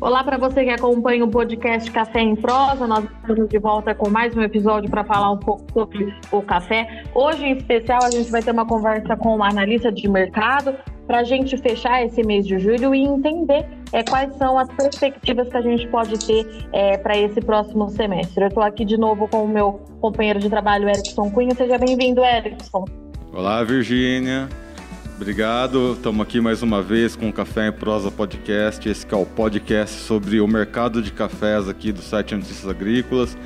Olá para você que acompanha o podcast Café em Prosa. Nós estamos de volta com mais um episódio para falar um pouco sobre o café. Hoje, em especial, a gente vai ter uma conversa com uma analista de mercado para a gente fechar esse mês de julho e entender é, quais são as perspectivas que a gente pode ter é, para esse próximo semestre. Eu estou aqui de novo com o meu companheiro de trabalho, Erickson Cunha. Seja bem-vindo, Erickson. Olá, Virgínia. Obrigado, estamos aqui mais uma vez com o Café em Prosa Podcast. Esse é o podcast sobre o mercado de cafés aqui do site Notícias Agrícolas.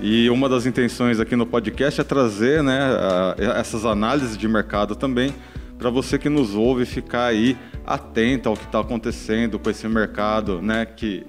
E uma das intenções aqui no podcast é trazer né, essas análises de mercado também para você que nos ouve ficar aí atento ao que está acontecendo com esse mercado, né, que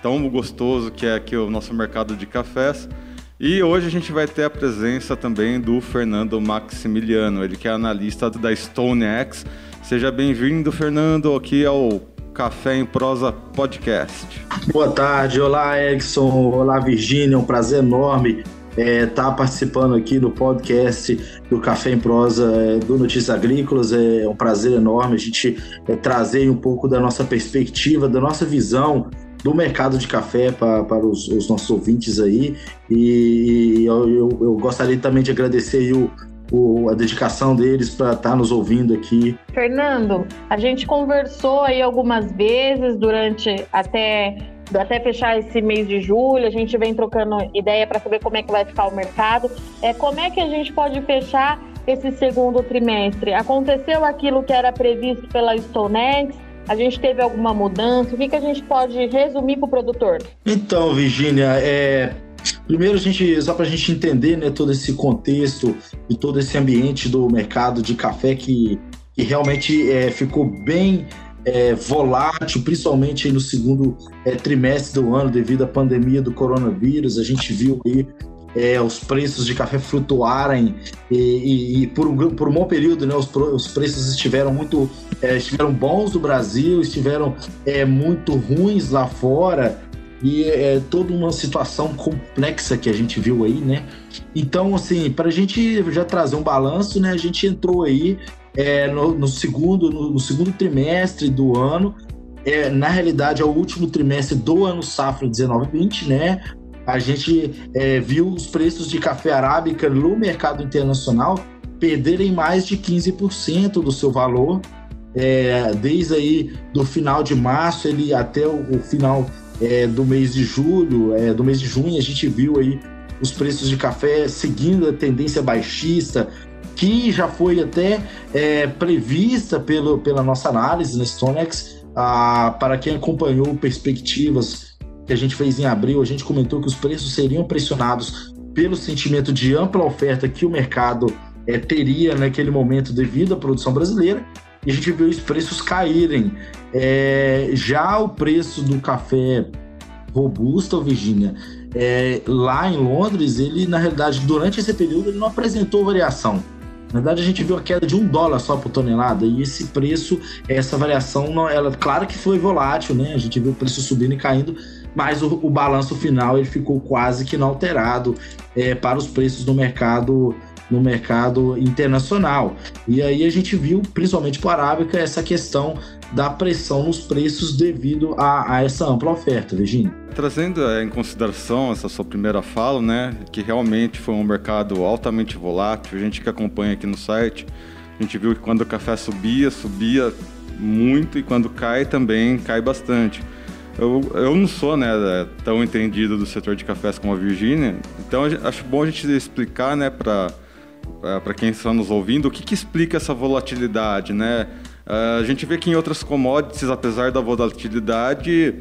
tão gostoso que é aqui o nosso mercado de cafés. E hoje a gente vai ter a presença também do Fernando Maximiliano, ele que é analista da StoneX. Seja bem-vindo, Fernando, aqui ao Café em Prosa Podcast. Boa tarde, olá Erickson, olá Virgínia, é um prazer enorme estar é, tá participando aqui no podcast do Café em Prosa é, do Notícias Agrícolas. É um prazer enorme a gente é, trazer um pouco da nossa perspectiva, da nossa visão do mercado de café para, para os, os, nossos ouvintes aí. E eu, eu, eu gostaria também de agradecer o, o, a dedicação deles para estar tá nos ouvindo aqui. Fernando, a gente conversou aí algumas vezes durante até até fechar esse mês de julho, a gente vem trocando ideia para saber como é que vai ficar o mercado. É, como é que a gente pode fechar esse segundo trimestre? Aconteceu aquilo que era previsto pela Stonex? A gente teve alguma mudança? O que, que a gente pode resumir para o produtor? Então, Virginia, é, Primeiro, a gente, só para a gente entender né, todo esse contexto e todo esse ambiente do mercado de café que, que realmente é, ficou bem é, volátil, principalmente no segundo é, trimestre do ano, devido à pandemia do coronavírus. A gente viu aí é, os preços de café flutuarem e, e, e por, um, por um bom período, né, os, os preços estiveram muito é, estiveram bons no Brasil, estiveram é, muito ruins lá fora e é toda uma situação complexa que a gente viu aí, né? Então, assim, para a gente já trazer um balanço, né? A gente entrou aí é, no, no, segundo no, no, segundo trimestre do ano, é, na realidade é o último trimestre do ano safra 19/20, né? A gente é, viu os preços de café arábica no mercado internacional perderem mais de 15% do seu valor é, desde aí do final de março ele até o, o final é, do mês de julho, é, do mês de junho, a gente viu aí os preços de café seguindo a tendência baixista, que já foi até é, prevista pelo, pela nossa análise na Stonex. Ah, para quem acompanhou perspectivas que a gente fez em abril, a gente comentou que os preços seriam pressionados pelo sentimento de ampla oferta que o mercado é, teria naquele momento devido à produção brasileira e a gente viu os preços caírem. É, já o preço do café robusto, Virginia, é, lá em Londres, ele, na realidade, durante esse período, ele não apresentou variação. Na verdade, a gente viu a queda de um dólar só por tonelada, e esse preço, essa variação, ela, claro que foi volátil, né? A gente viu o preço subindo e caindo, mas o, o balanço final ele ficou quase que inalterado é, para os preços no mercado no mercado internacional. E aí a gente viu, principalmente para a Arábica, essa questão da pressão nos preços devido a, a essa ampla oferta, Virginia. Trazendo é, em consideração essa sua primeira fala, né, que realmente foi um mercado altamente volátil, a gente que acompanha aqui no site, a gente viu que quando o café subia, subia muito e quando cai também cai bastante. Eu, eu não sou né, tão entendido do setor de cafés como a Virgínia, então acho bom a gente explicar né, para é, para quem está nos ouvindo, o que, que explica essa volatilidade, né? Uh, a gente vê que em outras commodities, apesar da volatilidade,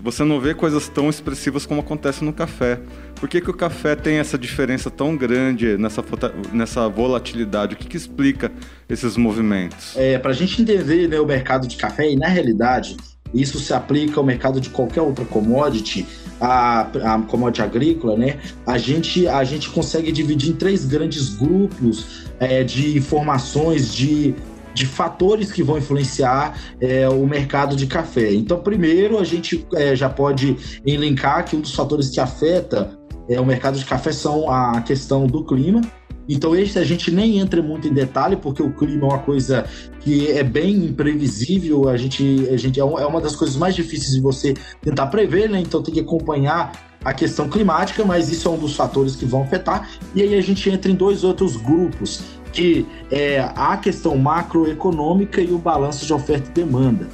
você não vê coisas tão expressivas como acontece no café. Por que, que o café tem essa diferença tão grande nessa, nessa volatilidade? O que, que explica esses movimentos? É, para a gente entender né, o mercado de café, e na realidade, isso se aplica ao mercado de qualquer outra commodity, a, a commodity agrícola, né? A gente, a gente consegue dividir em três grandes grupos é, de informações, de, de fatores que vão influenciar é, o mercado de café. Então, primeiro, a gente é, já pode elencar que um dos fatores que afeta é, o mercado de café são a questão do clima, Então, esse a gente nem entra muito em detalhe, porque o clima é uma coisa que é bem imprevisível. A gente, a gente é, é uma das coisas mais difíceis de você tentar prever, né? Então, tem que acompanhar a questão climática, mas isso é um dos fatores que vão afetar. E aí a gente entra em dois outros grupos, que é a questão macroeconômica e o balanço de oferta e demanda.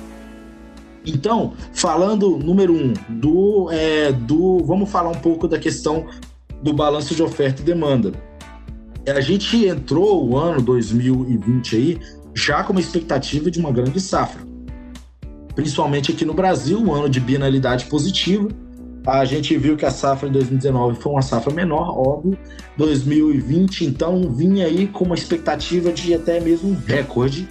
Então, falando número um do, é, do, vamos falar um pouco da questão do balanço de oferta e demanda. A gente entrou o ano 2020 aí já com uma expectativa de uma grande safra, principalmente aqui no Brasil, um ano de bienalidade positiva a gente viu que a safra de 2019 foi uma safra menor, óbvio. 2020, então, vinha aí com uma expectativa de até mesmo um recorde.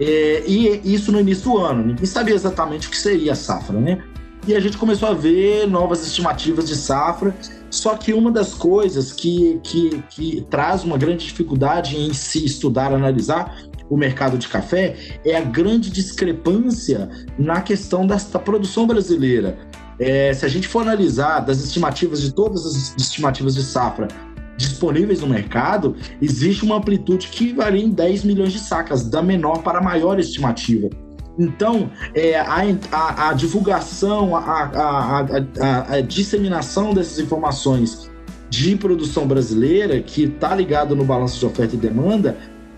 É, e isso no início do ano. Ninguém sabia exatamente o que seria a safra, né? E a gente começou a ver novas estimativas de safra. Só que uma das coisas que, que, que traz uma grande dificuldade em se estudar, analisar o mercado de café é a grande discrepância na questão da, produção brasileira. É, se a gente for analisar das estimativas de todas as estimativas de safra disponíveis no mercado, existe uma amplitude que varia em 10 milhões de sacas, da menor para a maior estimativa. Então, é, a, a, a, divulgação, a, a, disseminação dessas informações de produção brasileira, que está ligado no balanço de oferta e demanda,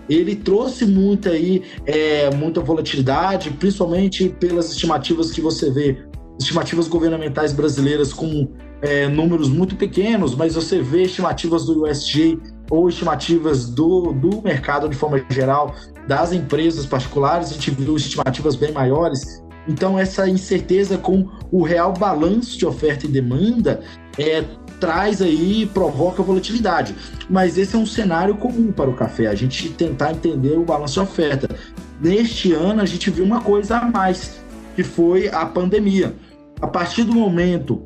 ele trouxe muita, aí, é, muita volatilidade, principalmente pelas estimativas que você vê estimativas governamentais brasileiras com é, números muito pequenos, mas você vê estimativas do USG ou estimativas do, do mercado de forma geral, das empresas particulares, a gente viu estimativas bem maiores. Então, essa incerteza com o real balanço de oferta e demanda é, traz aí, provoca volatilidade. Mas esse é um cenário comum para o café, a gente tentar entender o balanço de oferta. Neste ano, a gente viu uma coisa a mais, que foi a pandemia. A partir do momento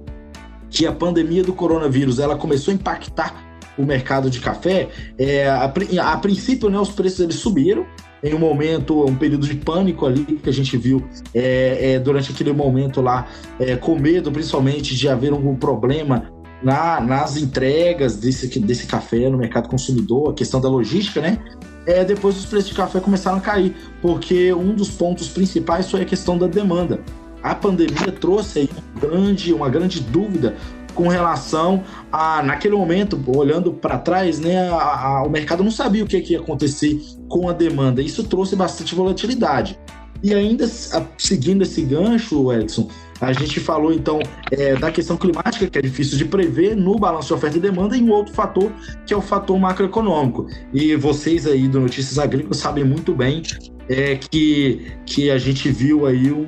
que a pandemia do coronavírus ela começou a impactar o mercado de café, é, a, a, princípio né, os preços eles subiram, em um momento, um período de pânico ali que a gente viu é, é, durante aquele momento lá, é, com medo principalmente de haver algum problema na, nas entregas desse, desse café no mercado consumidor, a questão da logística, né? É, depois os preços de café começaram a cair, porque um dos pontos principais foi a questão da demanda a pandemia trouxe aí uma grande, uma grande dúvida com relação a, naquele momento, olhando para trás, né, a, a, o mercado não sabia o que, que ia acontecer com a demanda. Isso trouxe bastante volatilidade. E ainda seguindo esse gancho, Edson, a gente falou então é, da questão climática, que é difícil de prever no balanço de oferta e demanda, e um outro fator, que é o fator macroeconômico. E vocês aí do Notícias Agrícolas sabem muito bem é que, que a gente viu aí um,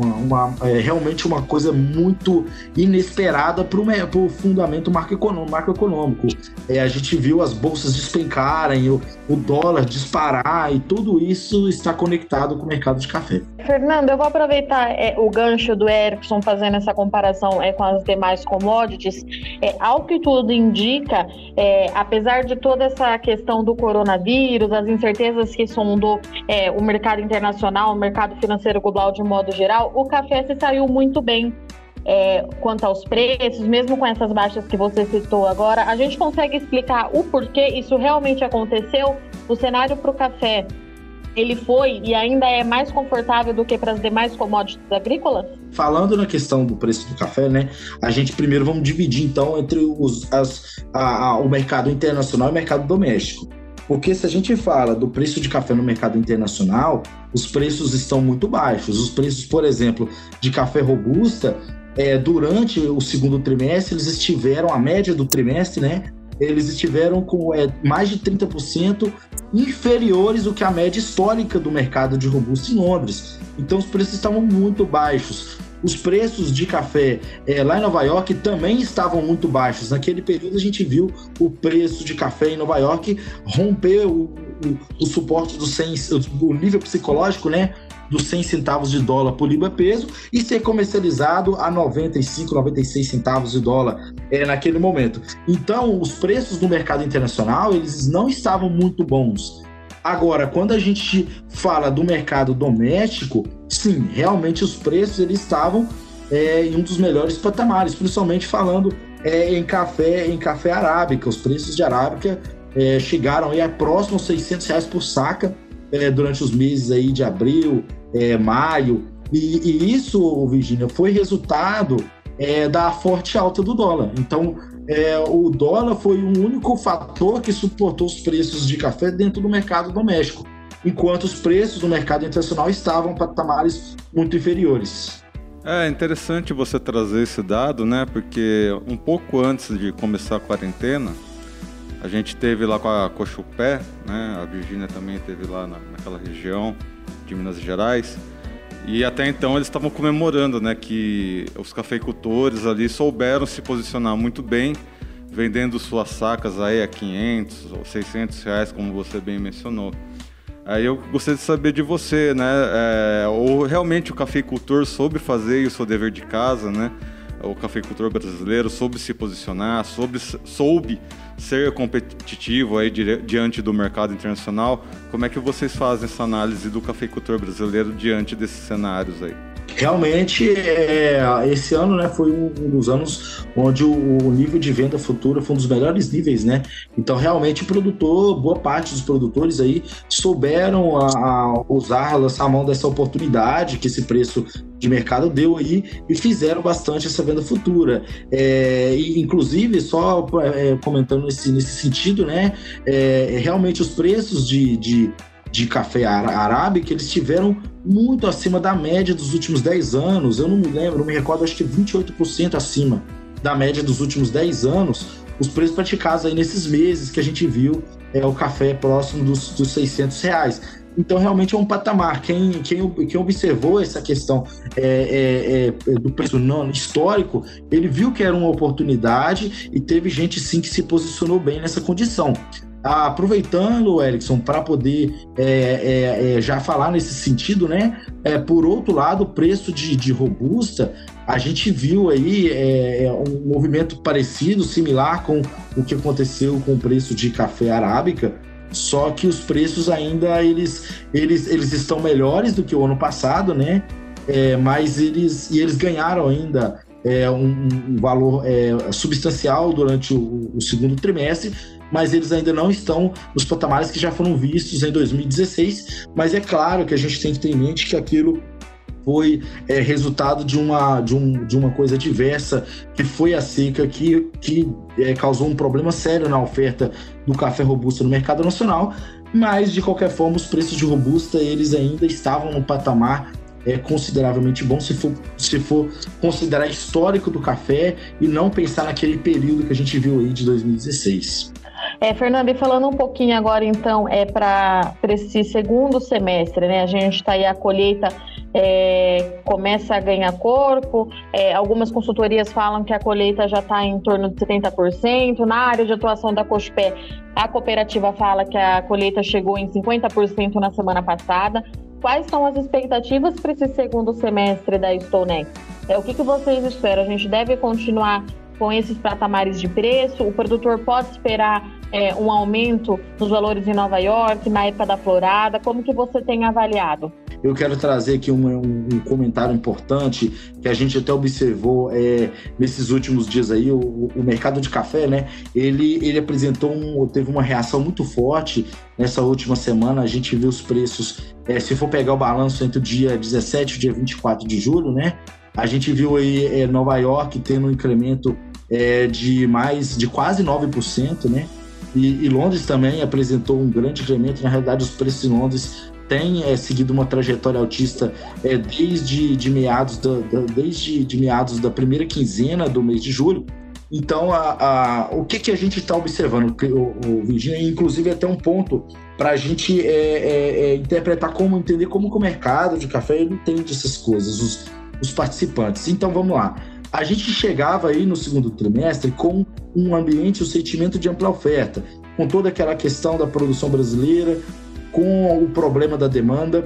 uma, uma é, realmente uma coisa muito inesperada para o fundamento macroeconômico. macroeconômico. É, a gente viu as bolsas despencarem, o, o dólar disparar e tudo isso está conectado com o mercado de café. Fernando, eu vou aproveitar é, o gancho do Erickson fazendo essa comparação é, com as demais commodities. É, ao que tudo indica, é, apesar de toda essa questão do coronavírus, as incertezas que sondou é, o mercado internacional, o mercado financeiro global de modo geral, o café se saiu muito bem é, quanto aos preços, mesmo com essas baixas que você citou agora. A gente consegue explicar o porquê isso realmente aconteceu? O cenário para o café ele foi e ainda é mais confortável do que para as demais commodities agrícolas? Falando na questão do preço do café, né? A gente primeiro vamos dividir então entre os, as, a, a, o mercado internacional e o mercado doméstico. Porque se a gente fala do preço de café no mercado internacional, os preços estão muito baixos. Os preços, por exemplo, de café robusta, é, durante o segundo trimestre, eles estiveram, a média do trimestre, né? Eles estiveram com é, mais de 30% inferiores do que a média histórica do mercado de robusta em Londres. Então os preços estavam muito baixos. Os preços de café é, lá em Nova York também estavam muito baixos. Naquele período a gente viu o preço de café em Nova York romper o, o, o suporte do 100, o nível psicológico, né? dos 100 centavos de dólar por libra peso e ser comercializado a 95, 96 centavos de dólar é, naquele momento. Então, os preços no mercado internacional eles não estavam muito bons. Agora, quando a gente fala do mercado doméstico, sim, realmente os preços eles estavam é, em um dos melhores patamares, principalmente falando é, em café em café arábica. Os preços de arábica é, chegaram aí a próximo 600 reais por saca é, durante os meses aí de abril, é, maio. E, e, isso, Virginia, foi resultado é, da forte alta do dólar. Então, é, o dólar foi o único fator que suportou os preços de café dentro do mercado doméstico, enquanto os preços do mercado internacional estavam em patamares muito inferiores. É interessante você trazer esse dado, né? Porque um pouco antes de começar a quarentena, a gente teve lá com a Cochupé, né? A Virgínia também teve lá na, naquela região de Minas Gerais. E até então eles estavam comemorando, né, que os cafeicultores ali souberam se posicionar muito bem, vendendo suas sacas aí a 500 ou 600 reais, como você bem mencionou. Aí eu gostaria de saber de você, né, é, ou realmente o cafeicultor soube fazer o seu dever de casa, né? O cafeicultor brasileiro soube se posicionar, soube, soube ser competitivo aí diante do mercado internacional. Como é que vocês fazem essa análise do cafeicultor brasileiro diante desses cenários aí? Realmente é, esse ano né, foi um dos anos onde o, o, nível de venda futura foi um dos melhores níveis, né? Então realmente o produtor, boa parte dos produtores aí souberam a, a usar, lançar a mão dessa oportunidade que esse preço de mercado deu aí e fizeram bastante essa venda futura. É, e, inclusive, só é, comentando nesse, nesse sentido, né? É, realmente os preços de, de de café arábica, eles tiveram muito acima da média dos últimos 10 anos. Eu não me lembro, não me recordo, acho que 28% acima da média dos últimos 10 anos. Os preços praticados aí nesses meses que a gente viu é o café próximo dos, dos 600 reais. Então, realmente é um patamar. Quem, quem, quem observou essa questão é, é, é, do preço não, histórico, ele viu que era uma oportunidade e teve gente sim que se posicionou bem nessa condição. Aproveitando, Erickson, para poder é, é, é, já falar nesse sentido, né? É, por outro lado, o preço de, de robusta, a gente viu aí é, um movimento parecido, similar com o que aconteceu com o preço de café arábica, só que os preços ainda eles, eles, eles estão melhores do que o ano passado, né? É, mas eles, e eles ganharam ainda é, um, um valor é, substancial durante o, o segundo trimestre, mas eles ainda não estão nos patamares que já foram vistos em 2016. Mas é claro que a gente tem que ter em mente que aquilo foi é, resultado de uma, de, um, de uma coisa diversa, que foi a seca que, que é, causou um problema sério na oferta do café robusto no mercado nacional, mas de qualquer forma os preços de robusta eles ainda estavam no patamar é consideravelmente bom se for, se for considerar histórico do café e não pensar naquele período que a gente viu aí de 2016. É, Fernanda, falando um pouquinho agora, então, é para esse segundo semestre, né? A gente está aí, a colheita é, começa a ganhar corpo, é, algumas consultorias falam que a colheita já está em torno de 70%. Na área de atuação da Cospé, a cooperativa fala que a colheita chegou em 50% na semana passada. Quais são as expectativas para esse segundo semestre da Stonex? É, o que, que vocês esperam? A gente deve continuar com esses patamares de preço? O produtor pode esperar é, um aumento nos valores em Nova York, na época da florada? Como que você tem avaliado? Eu quero trazer aqui um, um, comentário importante que a gente até observou é, nesses últimos dias aí, o, o, mercado de café, né? Ele, ele apresentou um, teve uma reação muito forte nessa última semana. A gente viu os preços, é, se for pegar o balanço entre o dia 17 e o dia 24 de julho, né? A gente viu aí é, Nova York tendo um incremento é, de mais de quase 9%, né? E, e, Londres também apresentou um grande incremento. Na realidade, os preços em Londres têm é, seguido uma trajetória altista é, desde de meados da, da, desde de meados da primeira quinzena do mês de julho. Então, a, a, o que, que a gente está observando, o, o Virginia, inclusive até um ponto para a gente é, é, é, interpretar como, entender como que o mercado de café entende essas coisas, os, os participantes. Então, vamos lá a gente chegava aí no segundo trimestre com um ambiente, um sentimento de ampla oferta, com toda aquela questão da produção brasileira, com o problema da demanda,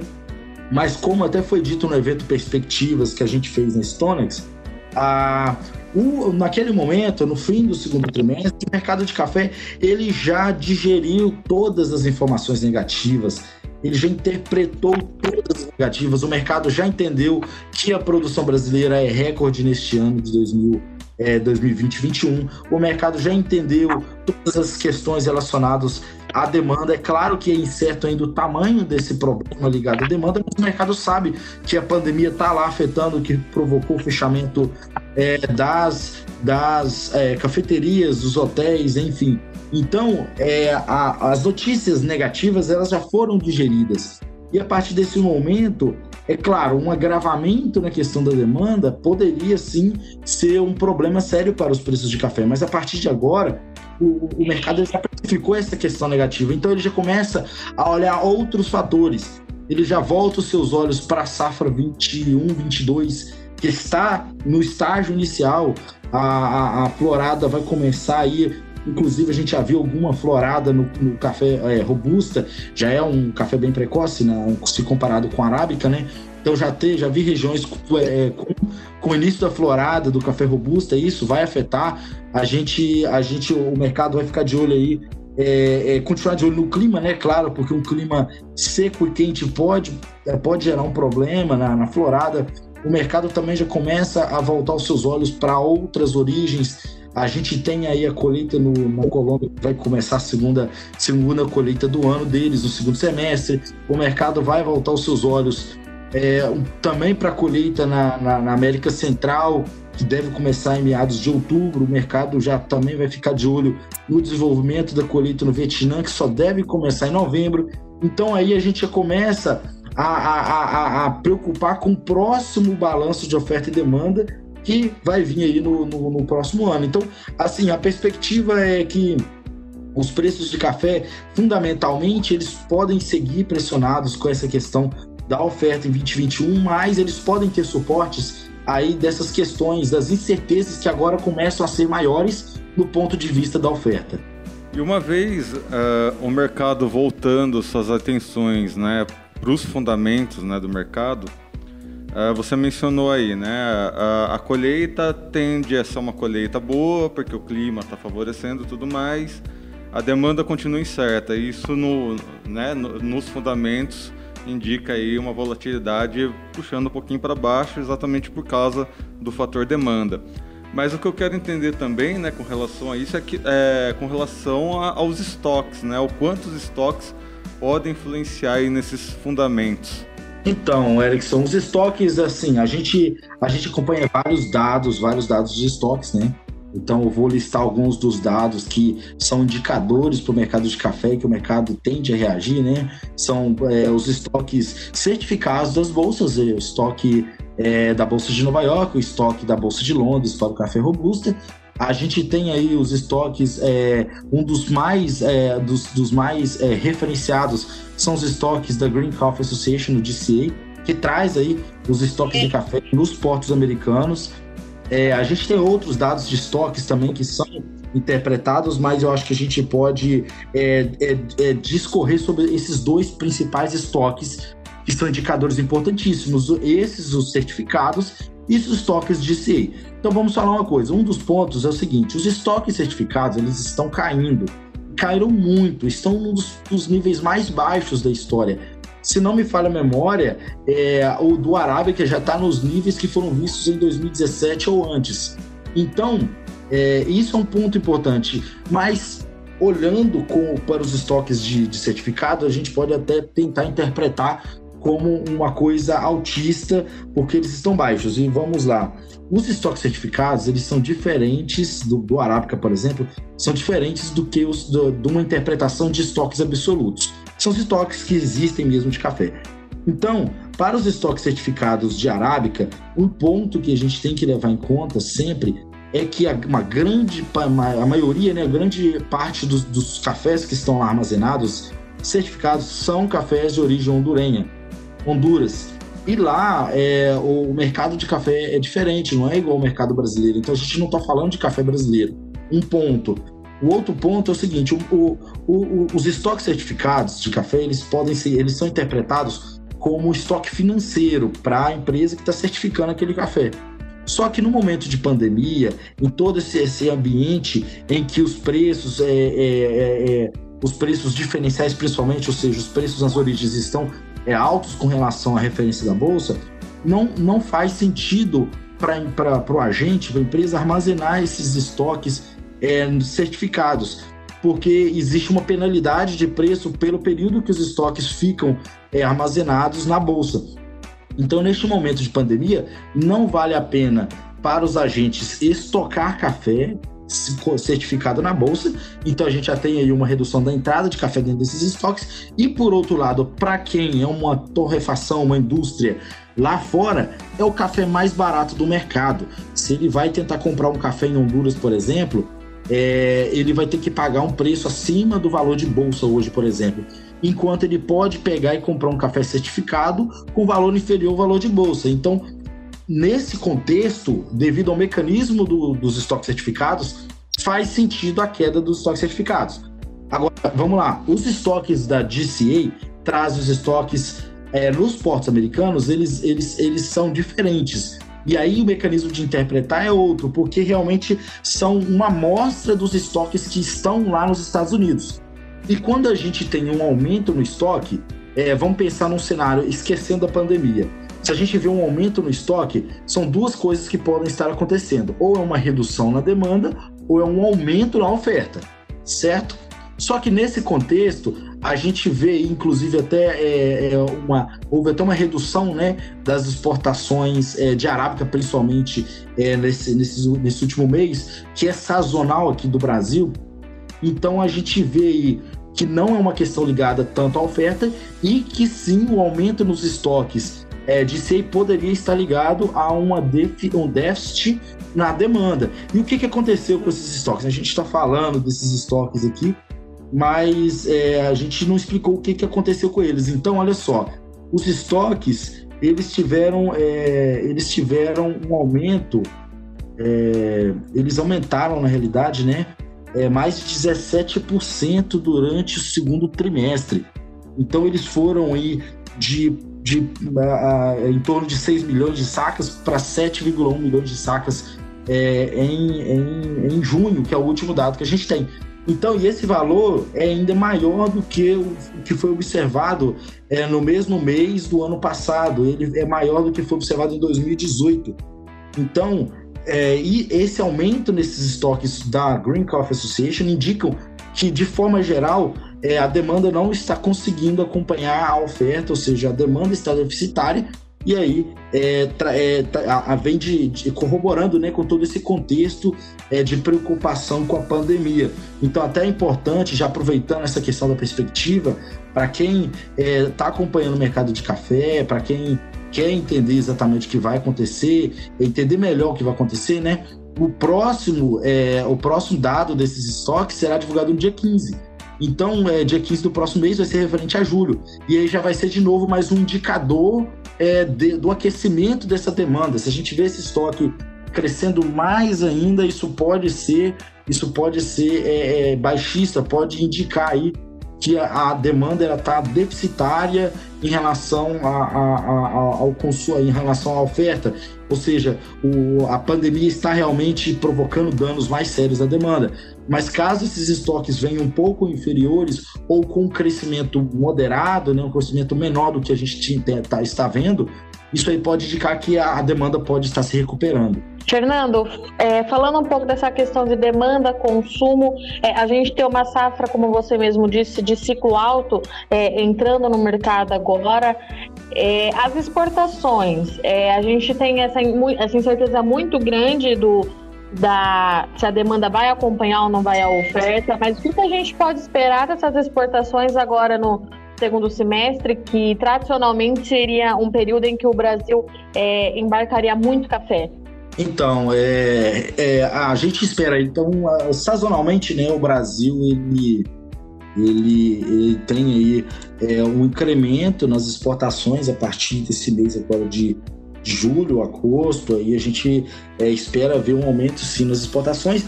mas como até foi dito no evento Perspectivas que a gente fez na Stonex, a, o, naquele momento, no fim do segundo trimestre, o mercado de café ele já digeriu todas as informações negativas, ele já interpretou todas as negativas, o mercado já entendeu que a produção brasileira é recorde neste ano de 2020 é, 2020-21. O mercado já entendeu todas as questões relacionadas à demanda. É claro que é incerto ainda o tamanho desse problema ligado à demanda, mas o mercado sabe que a pandemia está lá afetando, que provocou o fechamento é, das, das é, cafeterias, dos hotéis, enfim. Então, é, a, as notícias negativas elas já foram digeridas. E a partir desse momento, é claro, um agravamento na questão da demanda poderia sim ser um problema sério para os preços de café, mas a partir de agora, o, o mercado já precificou essa questão negativa, então ele já começa a olhar outros fatores. Ele já volta os seus olhos para a safra 21, 22, que está no estágio inicial. A, a, a florada vai começar aí Inclusive, a gente já viu alguma florada no, no café é, robusta, já é um café bem precoce, né? se comparado com a arábica, né? Então já, te, já vi regiões é, com, com o início da florada do café robusta, isso vai afetar. A gente, a gente, o mercado vai ficar de olho aí é, é, continuar de olho no clima, né? Claro, porque um clima seco e quente pode, é, pode gerar um problema na, na, florada. O mercado também já começa a voltar os seus olhos para outras origens a gente tem aí a colheita no, na Colômbia, vai começar a segunda, segunda colheita do ano deles, no segundo semestre. O mercado vai voltar os seus olhos é, também para a colheita na, na, na, América Central, que deve começar em meados de outubro. O mercado já também vai ficar de olho no desenvolvimento da colheita no Vietnã, que só deve começar em novembro. Então aí a gente já começa a, a, a, a preocupar com o próximo balanço de oferta e demanda que vai vir aí no, no, no próximo ano. Então, assim, a perspectiva é que os preços de café, fundamentalmente, eles podem seguir pressionados com essa questão da oferta em 2021, mas eles podem ter suportes aí dessas questões, das incertezas que agora começam a ser maiores no ponto de vista da oferta. E uma vez uh, o mercado voltando suas atenções né, para os fundamentos né, do mercado, você mencionou aí, né? A, a, colheita tende a ser uma colheita boa, porque o clima está favorecendo tudo mais. A demanda continua incerta. Isso no, né, no, nos fundamentos indica aí uma volatilidade puxando um pouquinho para baixo, exatamente por causa do fator demanda. Mas o que eu quero entender também, né, com relação a isso, é, que, é com relação a, aos estoques, né? O quanto os estoques podem influenciar nesses fundamentos. Então, Erickson, os estoques, assim, a gente, a gente acompanha vários dados, vários dados de estoques, né? Então, eu vou listar alguns dos dados que são indicadores para o mercado de café que o mercado tende a reagir, né? São é, os estoques certificados das bolsas, o estoque é, da Bolsa de Nova York, o estoque da Bolsa de Londres para o café robusta. A gente tem aí os estoques, é, um dos mais, é, dos, dos mais é, referenciados são os estoques da Green Coffee Association, o DCA, que traz aí os estoques de café nos portos americanos. É, a gente tem outros dados de estoques também que são interpretados, mas eu acho que a gente pode é, é, é, discorrer sobre esses dois principais estoques, que são indicadores importantíssimos, esses os certificados e os estoques de CA. Então vamos falar uma coisa, um dos pontos é o seguinte, os estoques certificados eles estão caindo caíram muito, estão num dos, dos níveis mais baixos da história. Se não me falha a memória, é, o do Arábica já está nos níveis que foram vistos em 2017 ou antes. Então, é, isso é um ponto importante. Mas, olhando com, para os estoques de, de certificado, a gente pode até tentar interpretar como uma coisa altista, porque eles estão baixos. E vamos lá. Os estoques certificados, eles são diferentes do, do Arábica, por exemplo, são diferentes do que os do, de uma interpretação de estoques absolutos. São os estoques que existem mesmo de café. Então, para os estoques certificados de Arábica, um ponto que a gente tem que levar em conta sempre é que a, uma grande, a maioria, né, a grande parte dos, dos cafés que estão lá armazenados certificados são cafés de origem hondurenha, Honduras. E lá é, o mercado de café é diferente, não é igual ao mercado brasileiro. Então a gente não está falando de café brasileiro. Um ponto. O outro ponto é o seguinte: o, o, o, os estoques certificados de café eles podem ser, eles são interpretados como estoque financeiro para a empresa que está certificando aquele café. Só que no momento de pandemia, em todo esse, esse ambiente em que os preços, é, é, é, é os preços diferenciais, principalmente, ou seja, os preços nas origens estão é, altos com relação à referência da bolsa, não, não faz sentido para o agente, para a empresa, armazenar esses estoques é, certificados, porque existe uma penalidade de preço pelo período que os estoques ficam é, armazenados na bolsa. Então, neste momento de pandemia, não vale a pena para os agentes estocar café certificado na bolsa. Então a gente já tem aí uma redução da entrada de café dentro desses estoques. E por outro lado, para quem é uma torrefação, uma indústria lá fora, é o café mais barato do mercado. Se ele vai tentar comprar um café em Honduras, por exemplo, é, ele vai ter que pagar um preço acima do valor de bolsa hoje, por exemplo. Enquanto ele pode pegar e comprar um café certificado com valor inferior ao valor de bolsa. Então, nesse contexto, devido ao mecanismo do, dos estoques certificados, faz sentido a queda dos estoques certificados. Agora, vamos lá. Os estoques da GCA traz os estoques é, nos portos americanos, eles, eles, eles são diferentes. E aí o mecanismo de interpretar é outro, porque realmente são uma amostra dos estoques que estão lá nos Estados Unidos. E quando a gente tem um aumento no estoque, é, vamos pensar num cenário esquecendo a pandemia se a gente vê um aumento no estoque, são duas coisas que podem estar acontecendo: ou é uma redução na demanda, ou é um aumento na oferta, certo? Só que nesse contexto, a gente vê, inclusive, até é, é uma, houve até uma redução né, das exportações é, de arábica, principalmente é, nesse, nesse, nesse último mês, que é sazonal aqui do Brasil. Então a gente vê aí que não é uma questão ligada tanto à oferta e que sim o aumento nos estoques é, DCA poderia estar ligado a uma um déficit na demanda. E o que, que aconteceu com esses estoques? A gente está falando desses estoques aqui, mas é, a gente não explicou o que, que aconteceu com eles. Então, olha só, os estoques eles tiveram, é, eles tiveram um aumento, é, eles aumentaram na realidade, né? É, mais de 17% durante o segundo trimestre. Então eles foram aí de de uh, em torno de 6 milhões de sacas para 7,1 milhões de sacas é, em, em, em, junho, que é o último dado que a gente tem. Então, e esse valor é ainda maior do que o que foi observado é, no mesmo mês do ano passado. Ele é maior do que foi observado em 2018. Então, é, e esse aumento nesses estoques da Green Coffee Association indicam que, de forma geral, é, a demanda não está conseguindo acompanhar a oferta, ou seja, a demanda está deficitária, e aí é, é, a, a vem de, de, corroborando né, com todo esse contexto é, de preocupação com a pandemia. Então, até é importante, já aproveitando essa questão da perspectiva, para quem está é, acompanhando o mercado de café, para quem quer entender exatamente o que vai acontecer, entender melhor o que vai acontecer, né? O próximo, é, o próximo dado desses estoques será divulgado no dia 15 então, é, dia 15 do próximo mês vai ser referente a julho. E aí já vai ser de novo mais um indicador é, de, do aquecimento dessa demanda. Se a gente vê esse estoque crescendo mais ainda, isso pode ser, isso pode ser é, é, baixista, pode indicar aí que a, demanda está deficitária em relação a, a, a, ao consumo, em relação à oferta, ou seja, o, a pandemia está realmente provocando danos mais sérios à demanda. Mas caso esses estoques venham um pouco inferiores ou com um crescimento moderado, né, um crescimento menor do que a gente tinha, tá, está vendo, isso aí pode indicar que a demanda pode estar se recuperando. Fernando, é, falando um pouco dessa questão de demanda, consumo, é, a gente tem uma safra, como você mesmo disse, de ciclo alto é, entrando no mercado agora. É, as exportações, é, a gente tem essa, essa incerteza muito grande do, da se a demanda vai acompanhar ou não vai a oferta, mas o que a gente pode esperar dessas exportações agora no segundo semestre, que tradicionalmente seria um período em que o Brasil é, embarcaria muito café? Então, é, é, a gente espera, então, sazonalmente, né, o Brasil, ele, ele, ele tem aí é, um incremento nas exportações a partir desse mês agora de julho, agosto, aí a gente é, espera ver um aumento sim nas exportações.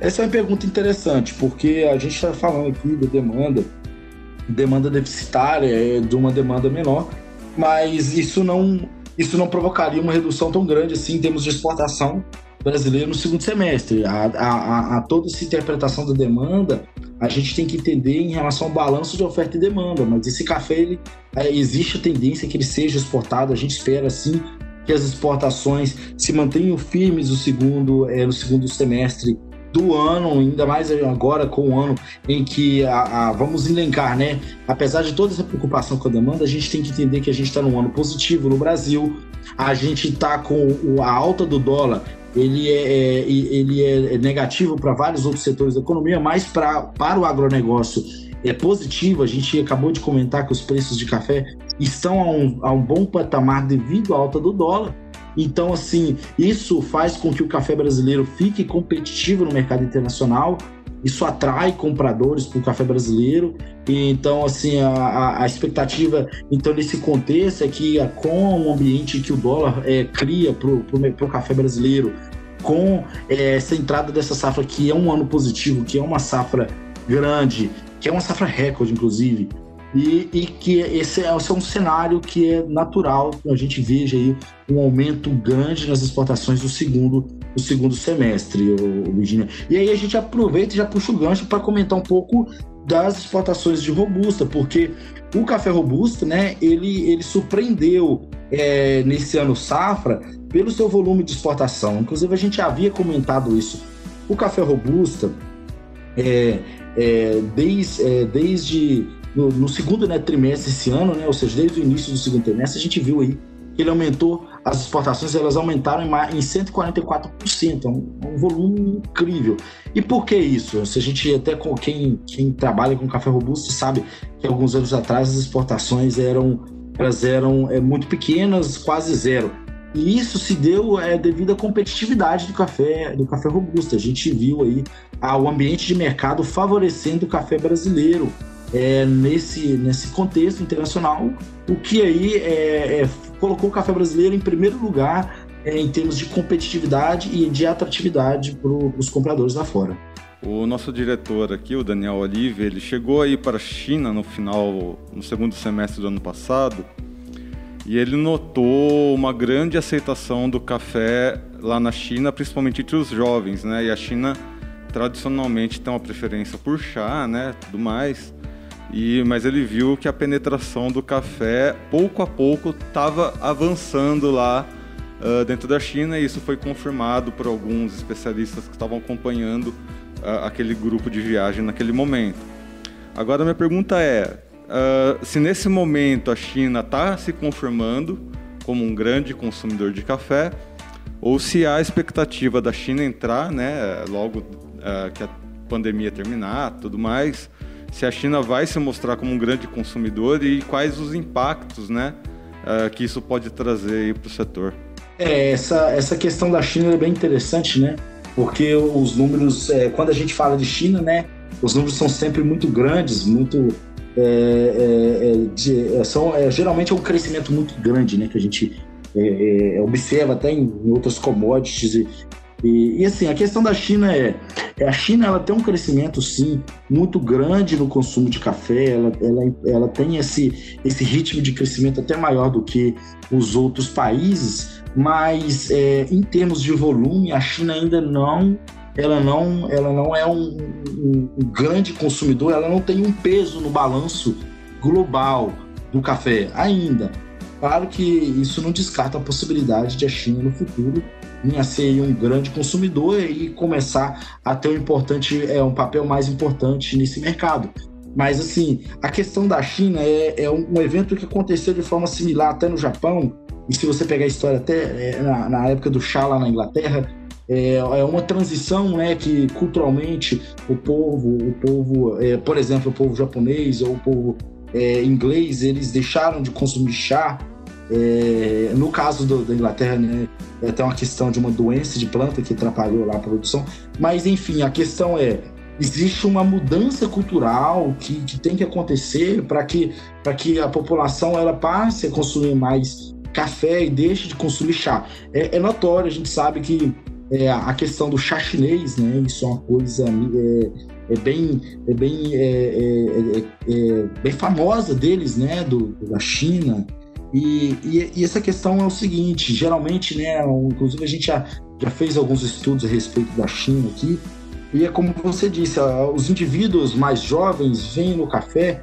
Essa é uma pergunta interessante, porque a gente está falando aqui da demanda, demanda deficitária, é, de uma demanda menor, mas isso não, isso não provocaria uma redução tão grande assim em termos de exportação brasileira no segundo semestre. A, a, a, toda essa interpretação da demanda, a gente tem que entender em relação ao balanço de oferta e demanda, mas esse café, ele, é, existe a tendência que ele seja exportado, a gente espera assim que as exportações se mantenham firmes no segundo, é, no segundo semestre do ano, ainda mais agora com o ano em que a, a, vamos elencar, né? Apesar de toda essa preocupação com a demanda, a gente tem que entender que a gente está num ano positivo no Brasil. A gente está com a alta do dólar, ele é, é ele é negativo para vários outros setores da economia, mas pra, para o agronegócio é positivo. A gente acabou de comentar que os preços de café estão a um, a um bom patamar devido à alta do dólar. Então, assim, isso faz com que o café brasileiro fique competitivo no mercado internacional. Isso atrai compradores para o café brasileiro. E, então, assim, a, a, expectativa, então, nesse contexto, é que com o ambiente que o dólar é, cria para o café brasileiro, com é, essa entrada dessa safra, que é um ano positivo, que é uma safra grande, que é uma safra recorde, inclusive, e, e que esse é, esse é, um cenário que é natural a gente veja aí um aumento grande nas exportações do segundo, do segundo semestre, Virginia. E aí a gente aproveita e já puxa o gancho para comentar um pouco das exportações de robusta, porque o café robusta, né, ele, ele surpreendeu é, nesse ano safra pelo seu volume de exportação. Inclusive a gente havia comentado isso. O café robusta, é, é, desde, é, desde no, no segundo né, trimestre esse ano, né, ou seja, desde o início do segundo trimestre, a gente viu aí que ele aumentou, as exportações elas aumentaram em, em 144%, é um, é um, volume incrível. E por que isso? Se a gente até com quem, quem trabalha com café robusto sabe que alguns anos atrás as exportações eram elas eram é, muito pequenas, quase zero. E isso se deu é, devido à competitividade do café do café robusto. A gente viu aí ah, o ambiente de mercado favorecendo o café brasileiro é, nesse, nesse contexto internacional, o que aí é, é, colocou o café brasileiro em primeiro lugar é, em termos de competitividade e de atratividade para os compradores lá fora. O nosso diretor aqui, o Daniel Olive, ele chegou aí para a China no final, no segundo semestre do ano passado, e ele notou uma grande aceitação do café lá na China, principalmente entre os jovens, né? E a China tradicionalmente tem uma preferência por chá, né, tudo mais. E, mas ele viu que a penetração do café, pouco a pouco, estava avançando lá uh, dentro da China, e isso foi confirmado por alguns especialistas que estavam acompanhando uh, aquele grupo de viagem naquele momento. Agora, minha pergunta é: uh, se nesse momento a China está se confirmando como um grande consumidor de café, ou se há expectativa da China entrar, né, logo que a pandemia terminar, tudo mais, se a China vai se mostrar como um grande consumidor e quais os impactos né, uh, que isso pode trazer para o setor. É, essa, essa questão da China é bem interessante, né? Porque os números, é, quando a gente fala de China, né, os números são sempre muito grandes, muito é, é, é de, é, são é, geralmente é um crescimento muito grande, né, que a gente observa até em, em outras commodities e, e, e, assim, a questão da China é, é, a China ela tem um crescimento sim muito grande no consumo de café, ela, ela, ela tem esse, esse ritmo de crescimento até maior do que os outros países, mas é, em termos de volume, a China ainda não ela não, ela não é um, um, um grande consumidor, ela não tem um peso no balanço global do café ainda. Claro que isso não descarta a possibilidade de a China no futuro vir a ser um grande consumidor e começar a ter um importante, é, um papel mais importante nesse mercado. Mas assim, a questão da China é, é um, evento que aconteceu de forma similar até no Japão. E se você pegar a história até é, na, na, época do chá lá na Inglaterra, é, é, uma transição, né, que culturalmente o povo, o povo, é, por exemplo, o povo japonês ou o povo é, inglês, eles deixaram de consumir chá é, no caso do, da Inglaterra, né, é até uma questão de uma doença de planta que atrapalhou lá a produção. Mas, enfim, a questão é: existe uma mudança cultural que, que tem que acontecer para que, que a população ela passe a consumir mais café e deixe de consumir chá. É, é notório, a gente sabe que é, a questão do chá chinês, né, isso é uma coisa. É, é bem, é bem, é, é, é, é bem famosa deles, né, do, da China, e, e, e, essa questão é o seguinte: geralmente, né, inclusive a gente já, já fez alguns estudos a respeito da China aqui, e é como você disse, os indivíduos mais jovens veem no café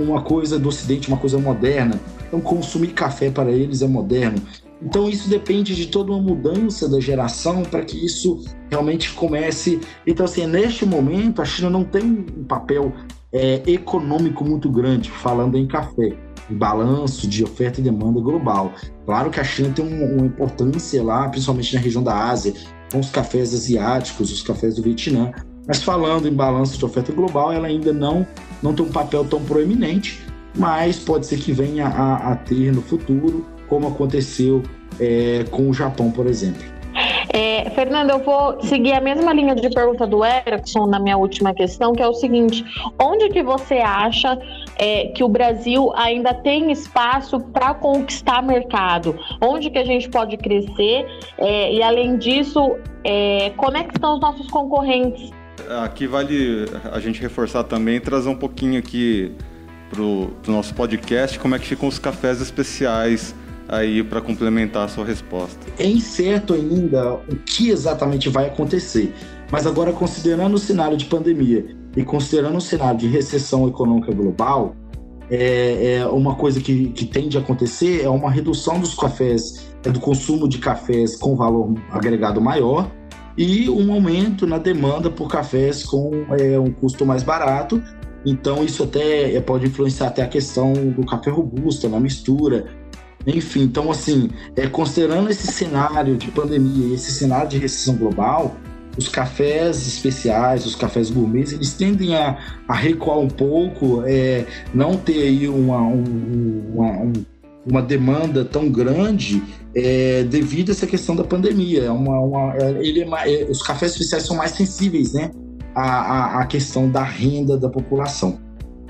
uma coisa do Ocidente, uma coisa moderna. Então, consumir café para eles é moderno. Então isso depende de toda uma mudança da geração para que isso realmente comece. Então assim, neste momento a China não tem um papel é, econômico muito grande falando em café, em balanço de oferta e demanda global. Claro que a China tem uma importância lá, principalmente na região da Ásia, com os cafés asiáticos, os cafés do Vietnã. Mas falando em balanço de oferta global, ela ainda não, não tem um papel tão proeminente, mas pode ser que venha a, a ter no futuro, como aconteceu é, com o Japão, por exemplo. É, Fernando, eu vou seguir a mesma linha de pergunta do Erickson na minha última questão, que é o seguinte: onde que você acha é, que o Brasil ainda tem espaço para conquistar mercado? Onde que a gente pode crescer? É, e além disso, é, como é que estão os nossos concorrentes? Aqui vale a gente reforçar também trazer um pouquinho aqui para o nosso podcast como é que ficam os cafés especiais aí para complementar a sua resposta. É incerto ainda o que exatamente vai acontecer, mas agora considerando o cenário de pandemia e considerando o cenário de recessão econômica global, é, é uma coisa que, que tende a acontecer é uma redução dos cafés, é do consumo de cafés com valor agregado maior e um aumento na demanda por cafés com é, um custo mais barato. Então isso até é, pode influenciar até a questão do café robusto na mistura enfim, então assim, é, considerando esse cenário de pandemia, esse cenário de recessão global, os cafés especiais, os cafés gourmets, eles tendem a, a recuar um pouco, é, não ter aí uma, um, uma, uma demanda tão grande é, devido a essa questão da pandemia. É uma, uma é, ele é, os cafés especiais são mais sensíveis né, à, à, à questão da renda da população.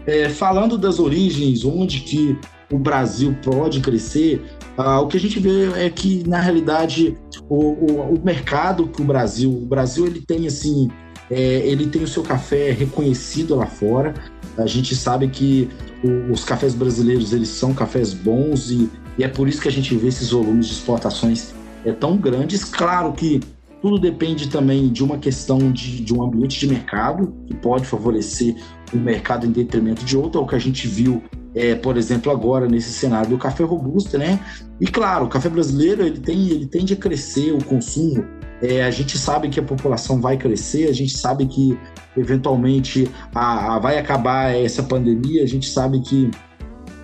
É, falando das origens, onde que o Brasil pode crescer, uh, o que a gente vê é que, na realidade, o, o, o mercado que o Brasil, o Brasil ele tem assim, é, ele tem o seu café reconhecido lá fora. A gente sabe que o, os cafés brasileiros eles são cafés bons e, e, é por isso que a gente vê esses volumes de exportações é, tão grandes. Claro que tudo depende também de uma questão de, de um ambiente de mercado que pode favorecer um mercado em detrimento de outro, é o que a gente viu é, por exemplo, agora nesse cenário do café robusto, né? E claro, o café brasileiro ele tem, ele tende a crescer o consumo. É, a gente sabe que a população vai crescer, a gente sabe que eventualmente a, a vai acabar essa pandemia, a gente sabe que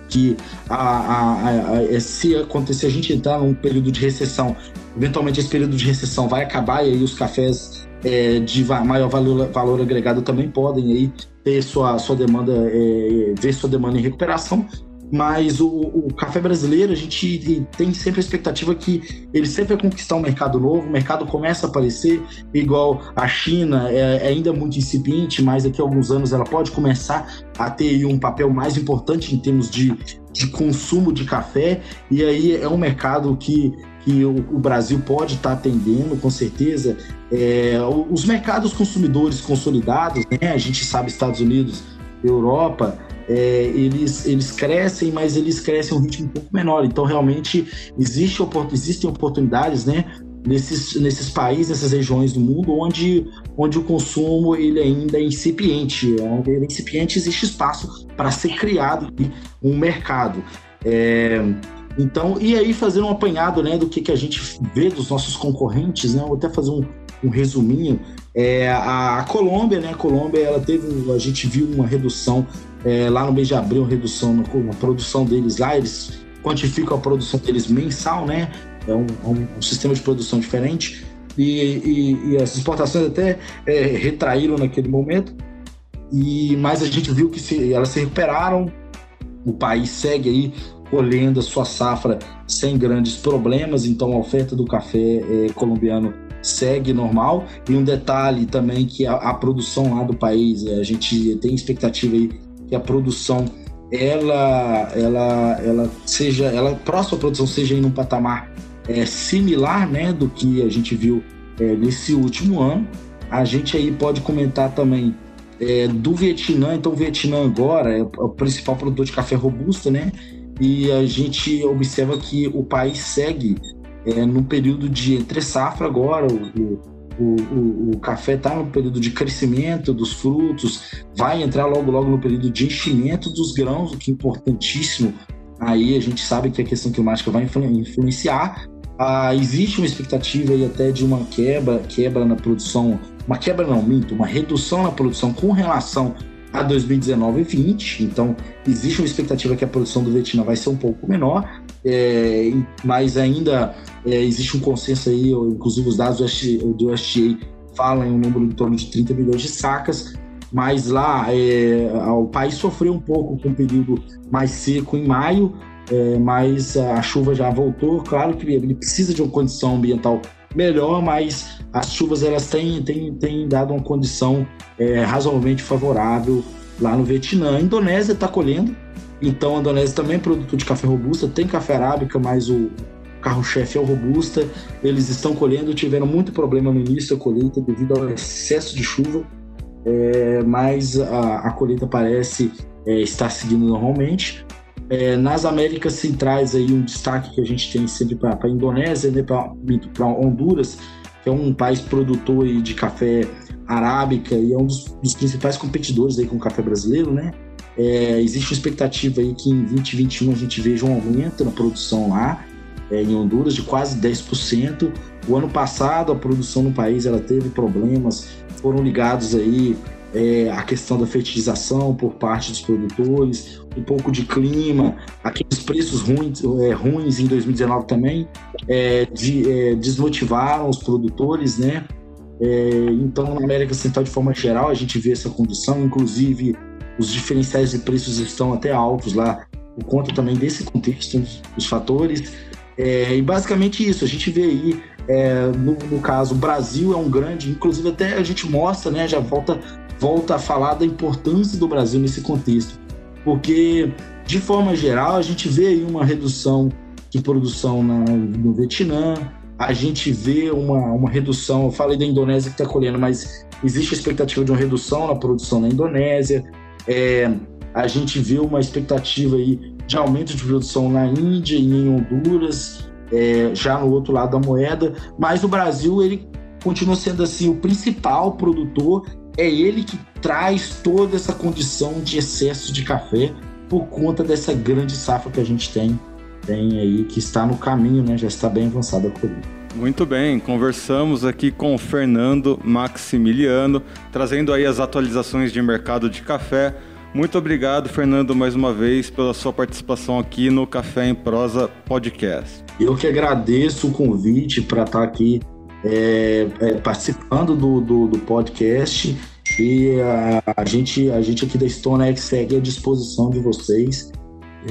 que a, a, a, se acontecer a gente entrar num período de recessão, eventualmente esse período de recessão vai acabar e aí os cafés é, de maior valor, valor agregado também podem aí ter sua, sua demanda, é, ver sua demanda em recuperação, mas o, o, café brasileiro, a gente tem sempre a expectativa que ele sempre vai conquistar um mercado novo, o mercado começa a aparecer, igual a China, é, é ainda muito incipiente, mas daqui a alguns anos ela pode começar a ter um papel mais importante em termos de, de consumo de café, e aí é um mercado que que o, o Brasil pode estar tá atendendo, com certeza. É, os mercados consumidores consolidados, né? a gente sabe Estados Unidos, Europa, é, eles, eles crescem, mas eles crescem a um ritmo um pouco menor. Então, realmente, existe, existem oportunidades né, nesses, nesses países, nessas regiões do mundo, onde, onde o consumo ele ainda é incipiente. Onde ele é incipiente, existe espaço para ser criado um mercado. É, então, e aí fazer um apanhado né, do que, que a gente vê dos nossos concorrentes, né? Vou até fazer um, um resuminho. É, a, a, Colômbia, né? A Colômbia, ela teve, a gente viu uma redução é, lá no mês de abril, uma redução na, na, produção deles lá, eles quantificam a produção deles mensal, né? É um, um, um sistema de produção diferente. E, e, e as exportações até é, retraíram naquele momento. E, mas a gente viu que se, elas se recuperaram, o país segue aí colhendo a sua safra sem grandes problemas, então a oferta do café é, colombiano segue normal. E um detalhe também que a, a, produção lá do país, a gente tem expectativa aí que a produção ela ela ela seja ela a próxima produção seja em um patamar é, similar né do que a gente viu é, nesse último ano. A gente aí pode comentar também é, do Vietnã. Então o Vietnã agora é o principal produtor de café robusto né? E a gente observa que o país segue é, no período de entre safra agora, o, o, o, o café está no período de crescimento dos frutos, vai entrar logo logo no período de enchimento dos grãos, o que é importantíssimo. Aí a gente sabe que a questão climática vai influenciar, ah, existe uma expectativa aí até de uma quebra, quebra na produção, uma quebra não, minto, uma redução na produção com relação a 2019 e 20. Então, existe uma expectativa que a produção do Vietnã vai ser um pouco menor, é, mas ainda é, existe um consenso aí, inclusive os dados do USDA falam em um número em torno de 30 milhões de sacas, mas lá é, o país sofreu um pouco com o período mais seco em maio, é, mas a chuva já voltou. Claro que ele precisa de uma condição ambiental melhor, mas as chuvas elas têm, têm, têm dado uma condição é, razoavelmente favorável lá no Vietnã. A Indonésia está colhendo, então a Indonésia também é produtor de café robusta, tem café arábica, mas o carro-chefe é o robusta. Eles estão colhendo, tiveram muito problema no início da colheita devido ao excesso de chuva, é, mas a, a colheita parece é, estar seguindo normalmente. É, nas Américas Centrais, aí, um destaque que a gente tem sempre para a Indonésia, né, para Honduras, que é um país produtor aí, de café arábica e é um dos, dos, principais competidores aí com o café brasileiro, né? É, existe uma expectativa aí que em 2021 a gente veja um aumento na produção lá, é, em Honduras, de quase 10%. O ano passado a produção no país ela teve problemas, foram ligados aí é, a questão da fertilização por parte dos produtores, um pouco de clima, aqueles preços ruins, é, ruins em 2019 também é, de, é, desmotivaram os produtores, né? É, então, na América Central, de forma geral, a gente vê essa condição, inclusive os diferenciais de preços estão até altos lá, por conta também desse contexto, dos fatores. É, e basicamente isso, a gente vê aí, é, no, no, caso, o Brasil é um grande, inclusive até a gente mostra, né, já volta volta a falar da importância do Brasil nesse contexto, porque de forma geral a gente vê aí uma redução de produção na, no Vietnã, a gente vê uma, uma redução, eu falei da Indonésia que está colhendo, mas existe a expectativa de uma redução na produção na Indonésia, é, a gente vê uma expectativa aí de aumento de produção na Índia e em Honduras, é, já no outro lado da moeda, mas o Brasil ele continua sendo assim o principal produtor é ele que traz toda essa condição de excesso de café por conta dessa grande safra que a gente tem, tem aí, que está no caminho, né? Já está bem avançada a colheita. Muito bem, conversamos aqui com o Fernando Maximiliano, trazendo aí as atualizações de mercado de café. Muito obrigado, Fernando, mais uma vez pela sua participação aqui no Café em Prosa Podcast. Eu que agradeço o convite para estar aqui é, é, participando do, do, do, podcast e a, a, gente, a gente aqui da Stone segue à disposição de vocês.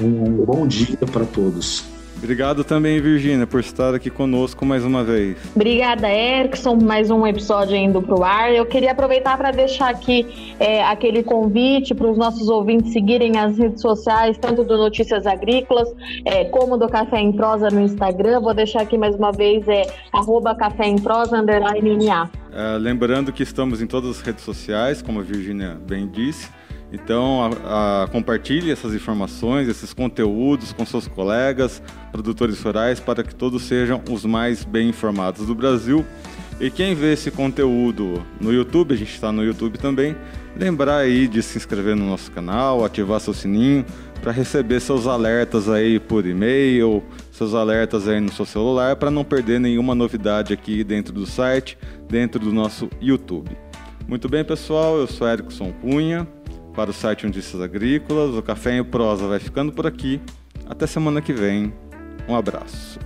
Um, um bom dia para todos. Obrigado também, Virgínia, por estar aqui conosco mais uma vez. Obrigada, Erickson, mais um episódio indo para o ar. Eu queria aproveitar para deixar aqui é, aquele convite para os nossos ouvintes seguirem as redes sociais, tanto do Notícias Agrícolas, é, como do Café em Prosa no Instagram. Vou deixar aqui mais uma vez, é arroba Café em Prosa, underline NA. É, lembrando que estamos em todas as redes sociais, como a Virgínia bem disse. Então, a, a, compartilhe essas informações, esses conteúdos com seus colegas, produtores rurais, para que todos sejam os mais bem informados do Brasil. E quem vê esse conteúdo no YouTube, a gente está no YouTube também, lembrar aí de se inscrever no nosso canal, ativar seu sininho para receber seus alertas aí por e-mail, seus alertas aí no seu celular para não perder nenhuma novidade aqui dentro do site, dentro do nosso YouTube. Muito bem, pessoal, eu sou Erickson Cunha para o site Notícias Agrícolas. O Café em Prosa vai ficando por aqui. Até semana que vem. Um abraço.